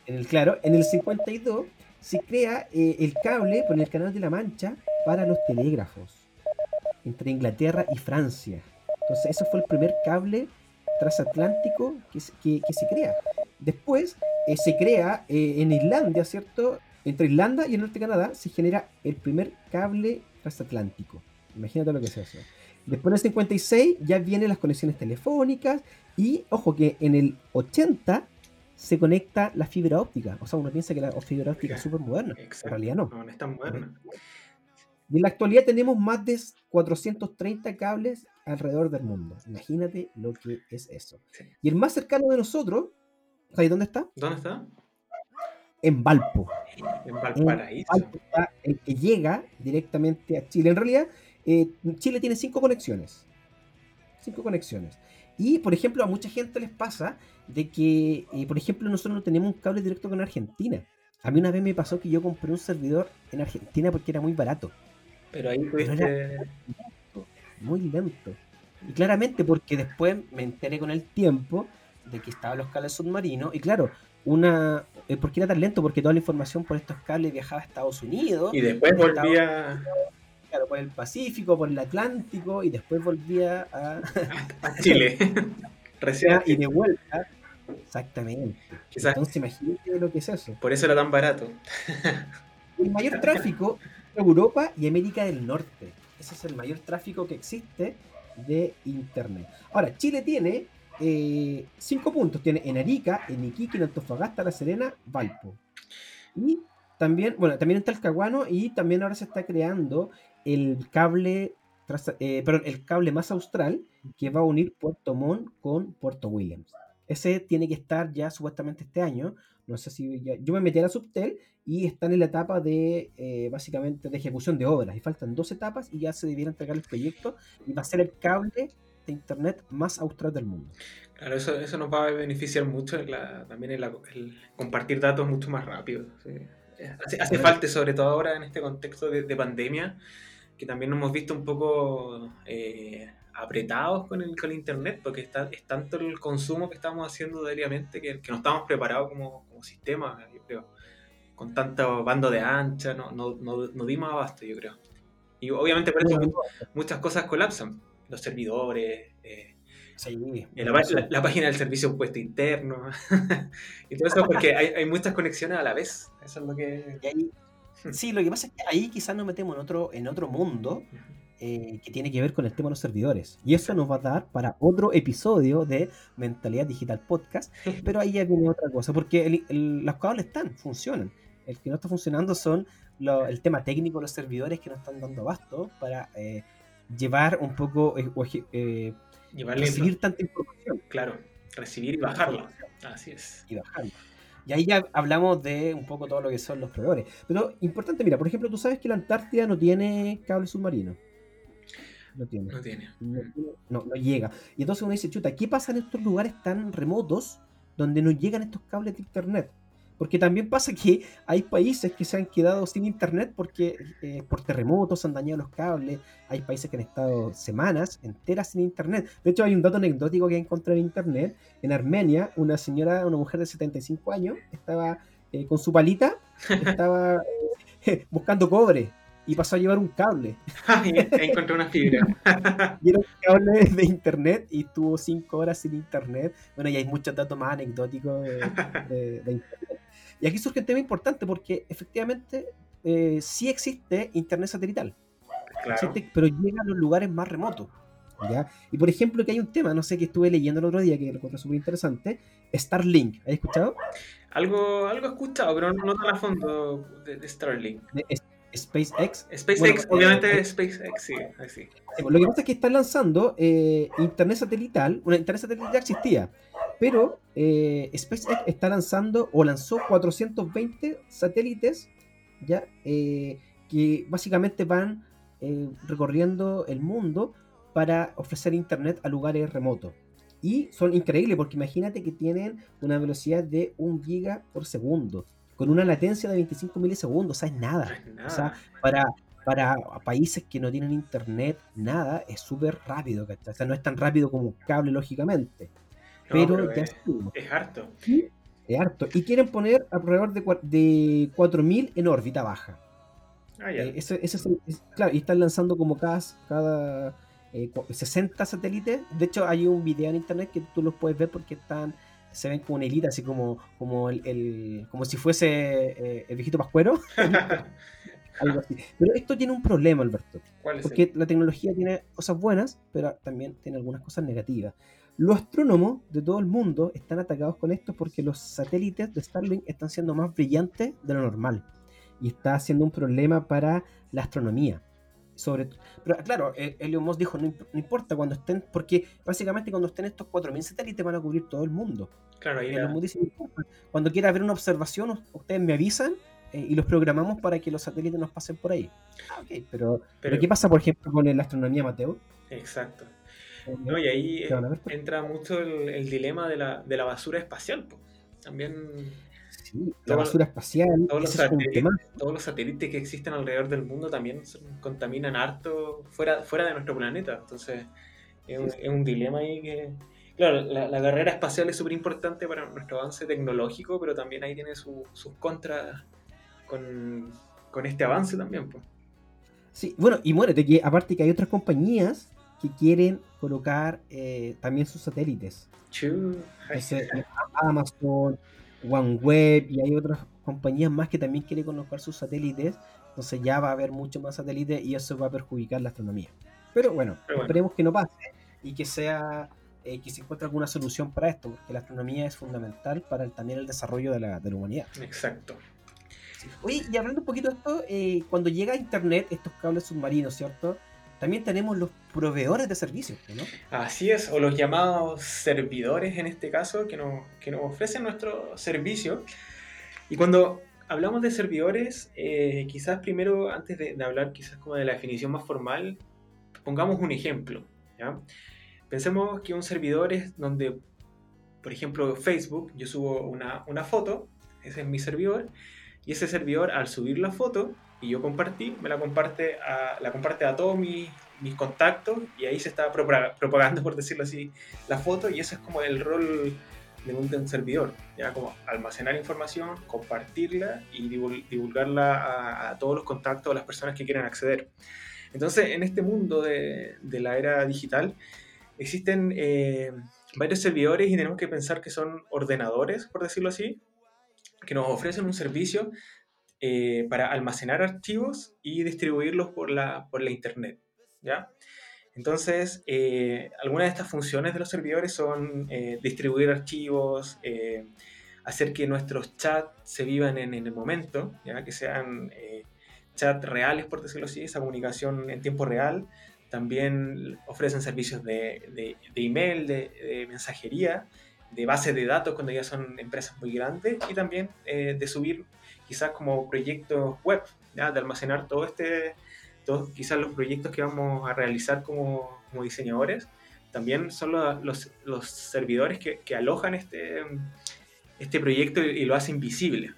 en el- claro, en el 52 se crea eh, el cable por el canal de la Mancha para los telégrafos entre Inglaterra y Francia. Entonces, ese fue el primer cable transatlántico que, se- que- que se crea. Después eh, se crea eh, en Islandia, ¿cierto? Entre Irlanda y el norte de Canadá se genera el primer cable transatlántico. Imagínate lo que es eso. Después en el 56 ya vienen las conexiones telefónicas y ojo que en el 80 se conecta la fibra óptica. O sea, uno piensa que la fibra óptica es súper moderna. En realidad no. No, no es tan. Y en la actualidad tenemos más de 430 cables alrededor del mundo. Imagínate lo que es eso. Sí. Y el más cercano de nosotros, ¿sabes dónde está? ¿Dónde está? En Valpo. En En Valparaíso. Valpo está el que llega directamente a Chile. En realidad, eh, Chile tiene cinco conexiones. Cinco conexiones. Y, por ejemplo, a mucha gente les pasa de que, eh, por ejemplo, nosotros no tenemos un cable directo con Argentina. A mí una vez me pasó que yo compré un servidor en Argentina porque era muy barato. Pero ahí Pero tuviste. muy lento. Y claramente porque después me enteré con el tiempo de que estaban los cables submarinos. Y claro, una. eh, ¿Por qué era tan lento? Porque toda la información por estos cables viajaba a Estados Unidos. Y después volvía Claro, por el Pacífico, por el Atlántico. Y después volvía a. a Chile. Recién. y de vuelta. Exactamente. Quizás Entonces imagínate lo que es eso. por eso era tan barato. El mayor tráfico es Europa y América del Norte. Ese es el mayor tráfico que existe de Internet. Ahora, Chile tiene eh, cinco puntos. Tiene en Arica, en Iquique, en Antofagasta, La Serena, Valpo. Y también, bueno, también en Talcahuano y también ahora se está creando el cable, tras- eh, perdón, el cable más austral que va a unir Puerto Montt con Puerto Williams. Ese tiene que estar ya supuestamente este año. No sé si ya- yo me metí a la Subtel y están en la etapa de eh, básicamente de ejecución de obras. Y faltan dos etapas y ya se debiera entregar el proyecto y va a ser el cable de internet más austral del mundo. Claro, eso, eso nos va a beneficiar mucho en la- también en la- el compartir datos mucho más rápido. sí. Hace, hace falta, sobre todo ahora en este contexto de, de pandemia, que también nos hemos visto un poco eh, apretados con el, con el Internet, porque está, es tanto el consumo que estamos haciendo diariamente que, que no estamos preparados como, como sistema, yo creo. Con tanto bando de ancha, no, no, no, no dimos abasto, yo creo. Y obviamente por eso muchas cosas colapsan. Los servidores, eh, Sí, eh, la, la- la página del servicio de impuesto interno. y todo eso porque hay, hay muchas conexiones a la vez. Eso es lo que... Y ahí- sí, lo que pasa es que ahí quizás nos metemos en otro, en otro mundo eh, que tiene que ver con el tema de los servidores. Y eso nos va a dar para otro episodio de Mentalidad Digital Podcast. Pero ahí ya viene otra cosa, porque el- el- los cables están, funcionan. El que no está funcionando son lo- el tema técnico de los servidores que no están dando abasto para eh, llevar un poco, eh, o eh, recibir tanta información Claro, recibir y bajarla. Así es. y bajarla. Y ahí ya hablamos de un poco todo lo que son los proveedores. Pero importante, mira, por ejemplo, tú sabes que la Antártida no tiene cable submarino. No tiene. No tiene. No, no, no llega. Y entonces uno dice, chuta, ¿qué pasa en estos lugares tan remotos donde no llegan estos cables de internet? Porque también pasa que hay países que se han quedado sin internet porque eh, por terremotos se han dañado los cables. Hay países que han estado semanas enteras sin internet. De hecho, hay un dato anecdótico que encontré en internet. En Armenia, una señora, una mujer de 75 años, estaba eh, con su palita, estaba eh, buscando cobre y pasó a llevar un cable. Encontré una fibra. Y era un cable de internet y estuvo cinco horas sin internet. Bueno, y hay muchos datos más anecdóticos de, de- de internet. Y aquí surge un tema importante porque efectivamente eh, sí existe internet satelital, Claro. existe, pero llega a los lugares más remotos. ¿ya? Y por ejemplo, que hay un tema, no sé, que estuve leyendo el otro día que lo encontré súper interesante, Starlink. ¿Has escuchado? Algo, algo he escuchado, pero no tan a fondo de, de Starlink. De SpaceX. SpaceX, Bueno, eh, obviamente eh, SpaceX, sí, así. Sí, Lo que pasa es que están lanzando eh, internet satelital. Una internet satelital ya existía, pero eh, SpaceX está lanzando o lanzó 420 satélites ya eh, que básicamente van eh, recorriendo el mundo para ofrecer internet a lugares remotos. Y son increíbles porque imagínate que tienen una velocidad de 1 giga por segundo, con una latencia de 25 milisegundos, o sea, es nada. No es nada. O sea, para, para países que no tienen internet, nada, es súper rápido, ¿cachai? O sea, no es tan rápido como un cable, lógicamente. No, Pero, pero ya es, es harto. Es harto. Y quieren poner alrededor de, de 4000 en órbita baja. Ah, ya. Eh, es el- es- claro, y están lanzando como cada, cada eh, cua- 60 satélites. De hecho, hay un video en internet que tú los puedes ver porque están se ven como una hilita, así como, como, el, el- como si fuese eh, el viejito pascuero. algo así. Pero esto tiene un problema, Alberto. ¿Cuál es Porque el? la tecnología tiene cosas buenas, pero también tiene algunas cosas negativas. Los astrónomos de todo el mundo están atacados con esto porque los satélites de Starlink están siendo más brillantes de lo normal. Y está siendo un problema para la astronomía. Sobre pero claro, eh, Elon Musk dijo, no, no importa cuando estén, porque básicamente cuando estén estos 4.000 satélites van a cubrir todo el mundo. Claro, ahí Elon Musk dice, "No importa, cuando quiera ver una observación, ustedes me avisan eh, y los programamos para que los satélites nos pasen por ahí. Ah, ok, pero, pero pero- ¿qué pasa, por ejemplo, con la astronomía, Mateo? Exacto. Eh, No, y ahí entra mucho el, el dilema de la, de la basura espacial. po. También Sí, la basura espacial, todos los, es satélites, tema. todos los satélites que existen alrededor del mundo también contaminan harto fuera, fuera de nuestro planeta. Entonces, es un, Sí. es un dilema ahí que. Claro, la, la carrera espacial es súper importante para nuestro avance tecnológico, pero también ahí tiene su- sus contras con, con este avance también. Pues. Sí, bueno, y muérete que aparte que hay otras compañías que quieren colocar eh, también sus satélites. Entonces, Amazon, OneWeb y hay otras compañías más que también quieren colocar sus satélites. Entonces ya va a haber mucho más satélites y eso va a perjudicar la astronomía. Pero bueno, Pero bueno. esperemos que no pase y que sea eh, que se encuentre alguna solución para esto, porque la astronomía es fundamental para el- también el desarrollo de la, de la humanidad. Exacto. Oye, y hablando un poquito de esto, eh, cuando llega a Internet, estos cables submarinos, ¿cierto? También tenemos los proveedores de servicios. Así es, o los llamados servidores en este caso, que nos, que nos ofrecen nuestro servicio. Y cuando hablamos de servidores, eh, quizás primero, antes de, hablar quizás como de la definición más formal, pongamos un ejemplo. Pensemos que un servidor es donde, por ejemplo, Facebook, yo subo una, una foto, ese es mi servidor, y ese servidor al subir la foto y yo compartí, me la comparte a, la comparte a todos mis, mis contactos y ahí se está propagando, por decirlo así, la foto y ese es como el rol de un, servidor, ya como almacenar información, compartirla y divulgarla a, a todos los contactos, a las personas que quieran acceder. Entonces, en este mundo de, de la era digital, existen eh, varios servidores y tenemos que pensar que son ordenadores, por decirlo así, que nos ofrecen un servicio eh, para almacenar archivos y distribuirlos por la, por la Internet. ¿ya? Entonces, eh, algunas de estas funciones de los servidores son eh, distribuir archivos, eh, hacer que nuestros chats se vivan en, en el momento, ¿ya? que sean eh, chats reales, por decirlo así, esa comunicación en tiempo real. También ofrecen servicios de, de, de email, de, de, mensajería, de base de datos cuando ya son empresas muy grandes y también eh, de subir quizás como proyectos web, de almacenar todo este, todos quizás los proyectos que vamos a realizar como, diseñadores. También son los, los, servidores que, alojan este, este proyecto y, lo hacen visible.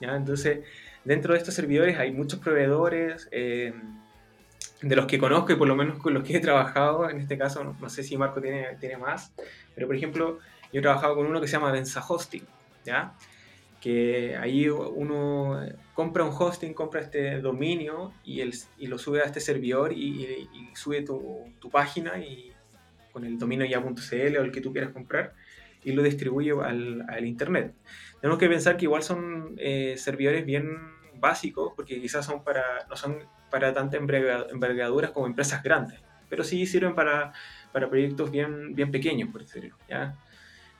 ¿ya? Entonces, dentro de estos servidores hay muchos proveedores. Eh, de los que conozco y por lo menos con los que he trabajado, en este caso, no, no, sé si Marco tiene, tiene más, pero por ejemplo, yo he trabajado con uno que se llama Densa Hosting, ¿ya? Que ahí uno compra un hosting, compra este dominio y, el, y lo sube a este servidor y, y, y sube tu, tu, página y con el dominio ya.cl o el que tú quieras comprar y lo distribuye al, al internet. Tenemos que pensar que igual son eh, servidores bien básicos porque quizás son para, no son para tanta envergaduras como empresas grandes, pero sí sirven para, para proyectos bien, bien pequeños, por decirlo. ¿ya?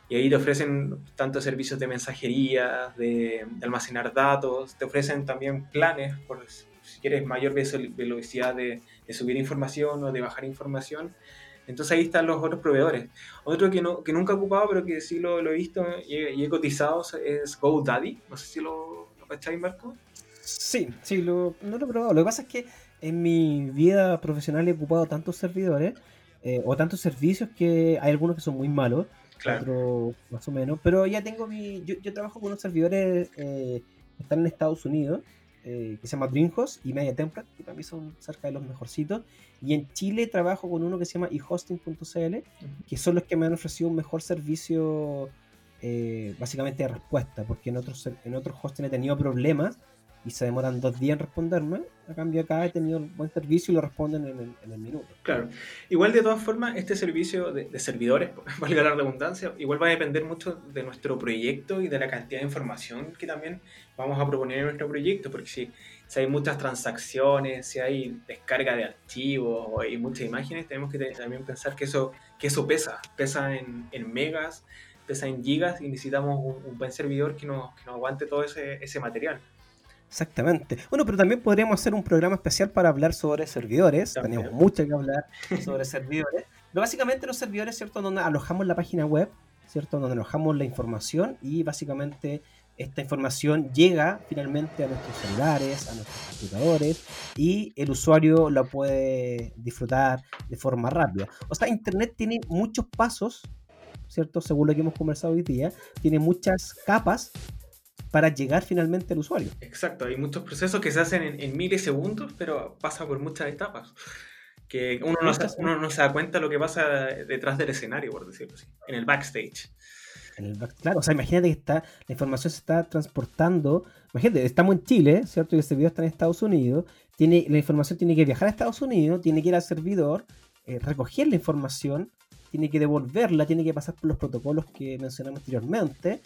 Y ahí te ofrecen tanto servicios de mensajería, de, de almacenar datos, te ofrecen también planes, por si quieres mayor velocidad de, de, subir información o de bajar información. Entonces ahí están los otros proveedores. Otro que, no, que nunca he ocupado, pero que sí lo, lo he visto y y he, cotizado es GoDaddy. No sé si lo, lo cacháis, Marco. Sí, sí, lo, no lo he probado. Lo que pasa es que en mi vida profesional he ocupado tantos servidores eh, o tantos servicios que hay algunos que son muy malos, claro. más o menos. Pero ya tengo mi. Yo, yo trabajo con unos servidores eh, que están en Estados Unidos, eh, que se llama DreamHost y Media Template, que también son cerca de los mejorcitos. Y en Chile trabajo con uno que se llama ehosting.cl, uh -huh. que son los que me han ofrecido un mejor servicio. Eh, básicamente de respuesta, porque en otros, en otros hosting he tenido problemas y se demoran dos días en responderme. A cambio acá he tenido un buen servicio y lo responden en el, en el minuto. Claro. Igual de todas formas, este servicio de, de, servidores, valga la redundancia, igual va a depender mucho de nuestro proyecto y de la cantidad de información que también vamos a proponer en nuestro proyecto, porque si, hay muchas transacciones, si hay descarga de archivos o hay muchas imágenes, tenemos que también pensar que eso, que eso pesa, pesa en, en megas, pesa en gigas y necesitamos un, un buen servidor que nos, que nos aguante todo ese, ese material. Exactamente. Bueno, pero también podríamos hacer un programa especial para hablar sobre servidores. También. Tenemos mucho que hablar sobre servidores. Pero básicamente los servidores, ¿cierto? Donde alojamos la página web, ¿cierto? Donde alojamos la información y básicamente esta información llega finalmente a nuestros celulares, a nuestros computadores y el usuario la puede disfrutar de forma rápida. O sea, Internet tiene muchos pasos, ¿cierto? Según lo que hemos conversado hoy día, tiene muchas capas para llegar finalmente al usuario. Exacto, hay muchos procesos que se hacen en, en milisegundos, pero pasa por muchas etapas. Que uno no, se, uno no se da cuenta de lo que pasa detrás del escenario, por decirlo así, en el backstage. En el back, claro, o sea, imagínate que está, la información se está transportando. Imagínate, estamos en Chile, ¿cierto? Y el servidor está en Estados Unidos. Tiene, la información tiene que viajar a Estados Unidos, tiene que ir al servidor, eh, recoger la información, tiene que devolverla, tiene que pasar por los protocolos que mencionamos anteriormente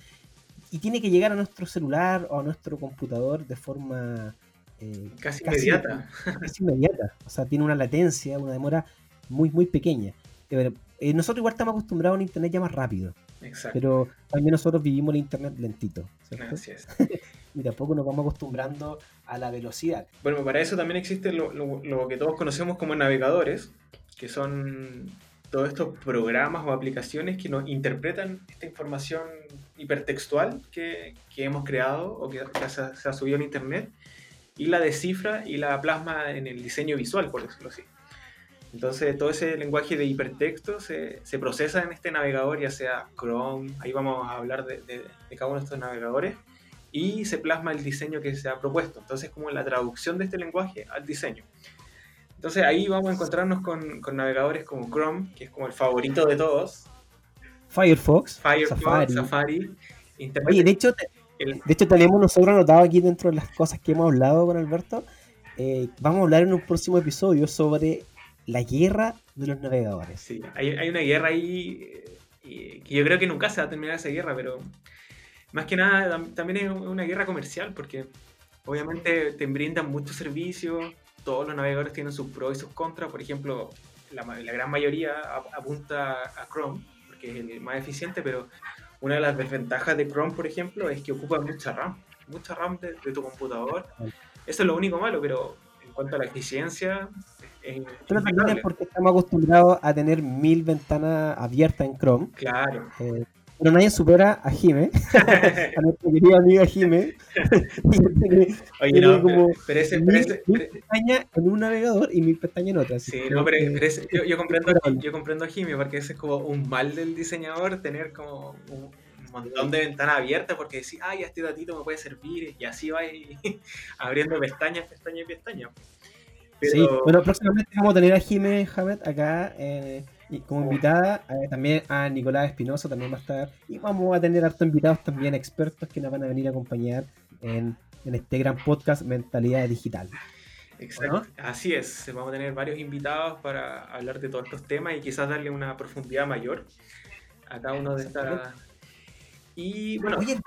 y tiene que llegar a nuestro celular o a nuestro computador de forma eh, casi, casi, inmediata. Casi inmediata. O sea, tiene una latencia, una demora muy, muy pequeña. Eh, eh, nosotros igual estamos acostumbrados a un internet ya más rápido. Exacto. Pero también nosotros vivimos el internet lentito. ¿cierto? Así es. y de a poco nos vamos acostumbrando a la velocidad. Bueno, para eso también existe lo, lo- lo que todos conocemos como navegadores, que son todos estos programas o aplicaciones que nos interpretan esta información hipertextual que, que hemos creado o que, que se, se ha subido en Internet y la descifra y la plasma en el diseño visual, por decirlo así. Entonces, todo ese lenguaje de hipertexto se, se procesa en este navegador, ya sea Chrome, ahí vamos a hablar de, de- de cada uno de estos navegadores, y se plasma el diseño que se ha propuesto. Entonces, como la traducción de este lenguaje al diseño. Entonces, ahí vamos a encontrarnos con, con navegadores como Chrome, que es como el favorito de todos, Firefox, Firefox, Safari. Safari, Internet. Oye, de hecho, te- el- de hecho tenemos nosotros anotado aquí dentro de las cosas que hemos hablado con Alberto. eh, vamos a hablar en un próximo episodio sobre la guerra de los navegadores. Sí, hay, hay una guerra ahí eh, que yo creo que nunca se va a terminar esa guerra, pero más que nada tam- también es una guerra comercial porque obviamente te brindan muchos servicios, todos los navegadores tienen sus pros y sus contras, por ejemplo, la, gran mayoría ap- apunta a Chrome porque es el más eficiente, pero una de las desventajas de Chrome, por ejemplo, es que ocupa mucha RAM, mucha RAM de, de tu computador. Eso es lo único malo, pero en cuanto a la eficiencia, es Pero también es porque estamos acostumbrados a tener mil ventanas abiertas en Chrome. Claro. eh, pero nadie supera a Jime, a nuestra querida amiga Jime. Tiene Oye, no, como pero, pero ese, pero mil, ese- mil pestañas en un navegador y mil pestañas en otra. sí, no, pero, creo que- pero ese- yo, yo comprendo, yo comprendo a Jimmy porque ese es como un mal del diseñador tener como un montón de ventanas abiertas porque decís, ay, este datito me puede servir y así va abriendo pestañas, pestañas y pestañas. Pero, Sí, bueno, próximamente vamos a tener a Jime Hamed acá eh, y como invitada, eh, también a Nicolás Espinosa también va a estar, y vamos a tener hartos invitados también expertos que nos van a venir a acompañar en, en este gran podcast Mentalidad Digital. Exacto, así es. Vamos a tener varios invitados para hablar de todos estos temas y quizás darle una profundidad mayor a cada uno de estas. Y bueno, Oye.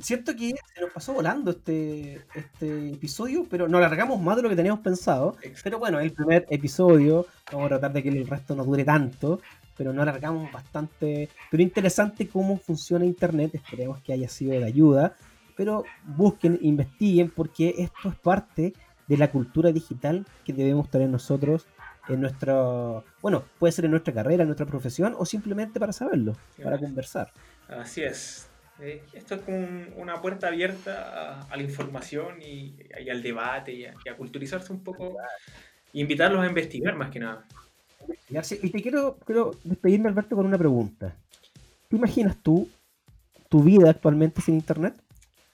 Cierto que se nos pasó volando este, este episodio, pero nos alargamos más de lo que teníamos pensado. Pero bueno, el primer episodio, vamos a tratar de que el resto no dure tanto, pero no alargamos bastante. Pero interesante cómo funciona Internet, esperemos que haya sido de ayuda. Pero busquen, investiguen, porque esto es parte de la cultura digital que debemos tener nosotros en nuestro, bueno, puede ser en nuestra carrera, en nuestra profesión, o simplemente para saberlo, para conversar. Así es. Eh, esto es como un- una puerta abierta a, a la información y, y al debate y a, y a culturizarse un poco. E invitarlos a investigar más que nada. Y te quiero, quiero despedirme, Alberto, con una pregunta. ¿Te imaginas tú tu vida actualmente sin internet?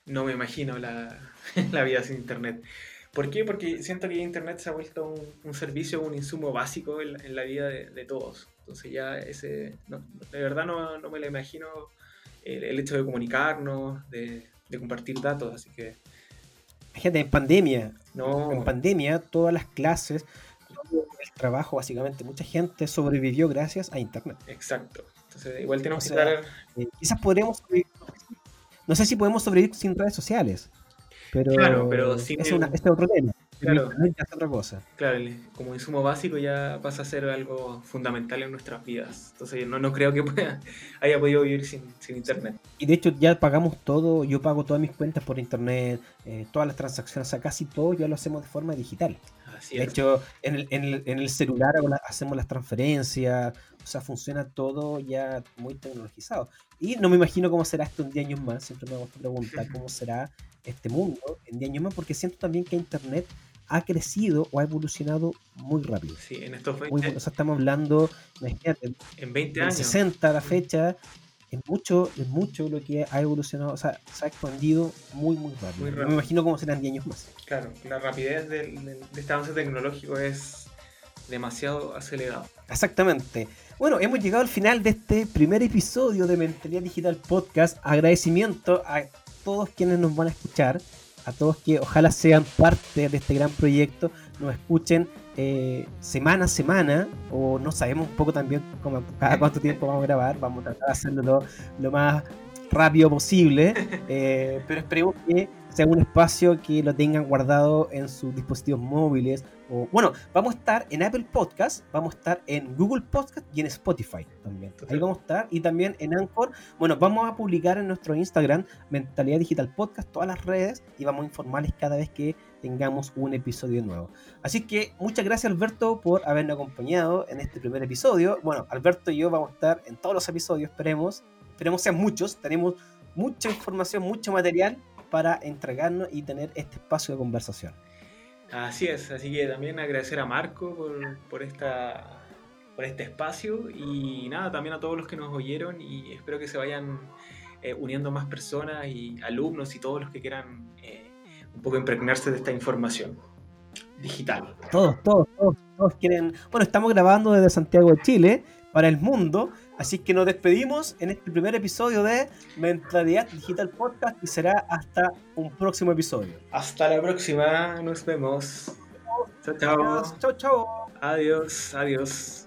No me imagino la, la vida sin internet. ¿Por qué? Porque siento que internet se ha vuelto un, un servicio, un insumo básico en, la- en la vida de, de todos. Entonces ya ese, no- de verdad no, no me lo imagino el, el hecho de comunicarnos, de, de compartir datos, así que Fíjate, en pandemia, no, en pandemia, todas las clases, todo el trabajo, básicamente, mucha gente sobrevivió gracias a internet. exacto. Entonces igual tenemos O que estar Eh, quizás podremos sobrevivir- no sé si podemos sobrevivir sin redes sociales, pero, Claro, pero sin es, el- una, este es otro tema. Claro. es otra cosa. Claro, como insumo básico ya pasa a ser algo fundamental en nuestras vidas. Entonces no, no creo que pueda, haya podido vivir sin, sin internet. Y de hecho ya pagamos todo, yo pago todas mis cuentas por internet, eh, todas las transacciones, o sea, casi todo ya lo hacemos de forma digital. Así De es. hecho, en el, en el- en el celular hacemos las transferencias, o sea, funciona todo ya muy tecnologizado. Y no me imagino cómo será esto en 10 años más, siempre me gusta preguntar cómo será este mundo en 10 años más, porque siento también que Internet ha crecido o ha evolucionado muy rápido. Sí, en estos Muy- 20, o sea, estamos hablando, imagínate, en 20 del años. 60 a la fecha, es mucho, es mucho lo que ha evolucionado, o sea, se ha expandido muy, muy rápido. Muy No rápido. me imagino cómo serán 10 años más. Claro, la rapidez del- de este avance tecnológico es demasiado acelerado. Exactamente. Bueno, hemos llegado al final de este primer episodio de Mentalidad Digital Podcast. Agradecimiento a todos quienes nos van a escuchar, a todos que ojalá sean parte de este gran proyecto, nos escuchen eh, semana a semana, o no sabemos un poco también cómo- cada cuánto tiempo vamos a grabar, vamos a tratar de hacerlo lo, lo más rápido posible, eh, pero esperemos que sea un espacio que lo tengan guardado en sus dispositivos móviles. O, bueno, vamos a estar en Apple Podcast, vamos a estar en Google Podcast y en Spotify también. Ahí vamos a estar. Y también en Anchor. Bueno, vamos a publicar en nuestro Instagram, Mentalidad Digital Podcast, todas las redes y vamos a informarles cada vez que tengamos un episodio nuevo. Así que muchas gracias Alberto por habernos acompañado en este primer episodio. Bueno, Alberto y yo vamos a estar en todos los episodios, esperemos. Esperemos sean muchos. Tenemos mucha información, mucho material para entregarnos y tener este espacio de conversación. Así es, así que también agradecer a Marco por, esta, por este espacio y nada, también a todos los que nos oyeron y espero que se vayan eh, uniendo más personas y alumnos y todos los que quieran eh, un poco impregnarse de esta información digital. Todos, todos, todos, todos quieren. Bueno, estamos grabando desde Santiago de Chile para el mundo. Así que nos despedimos en este primer episodio de Mentalidad Digital Podcast y será hasta un próximo episodio. Hasta la próxima, nos vemos. Chao, chao. Chao, chao. Adiós, adiós.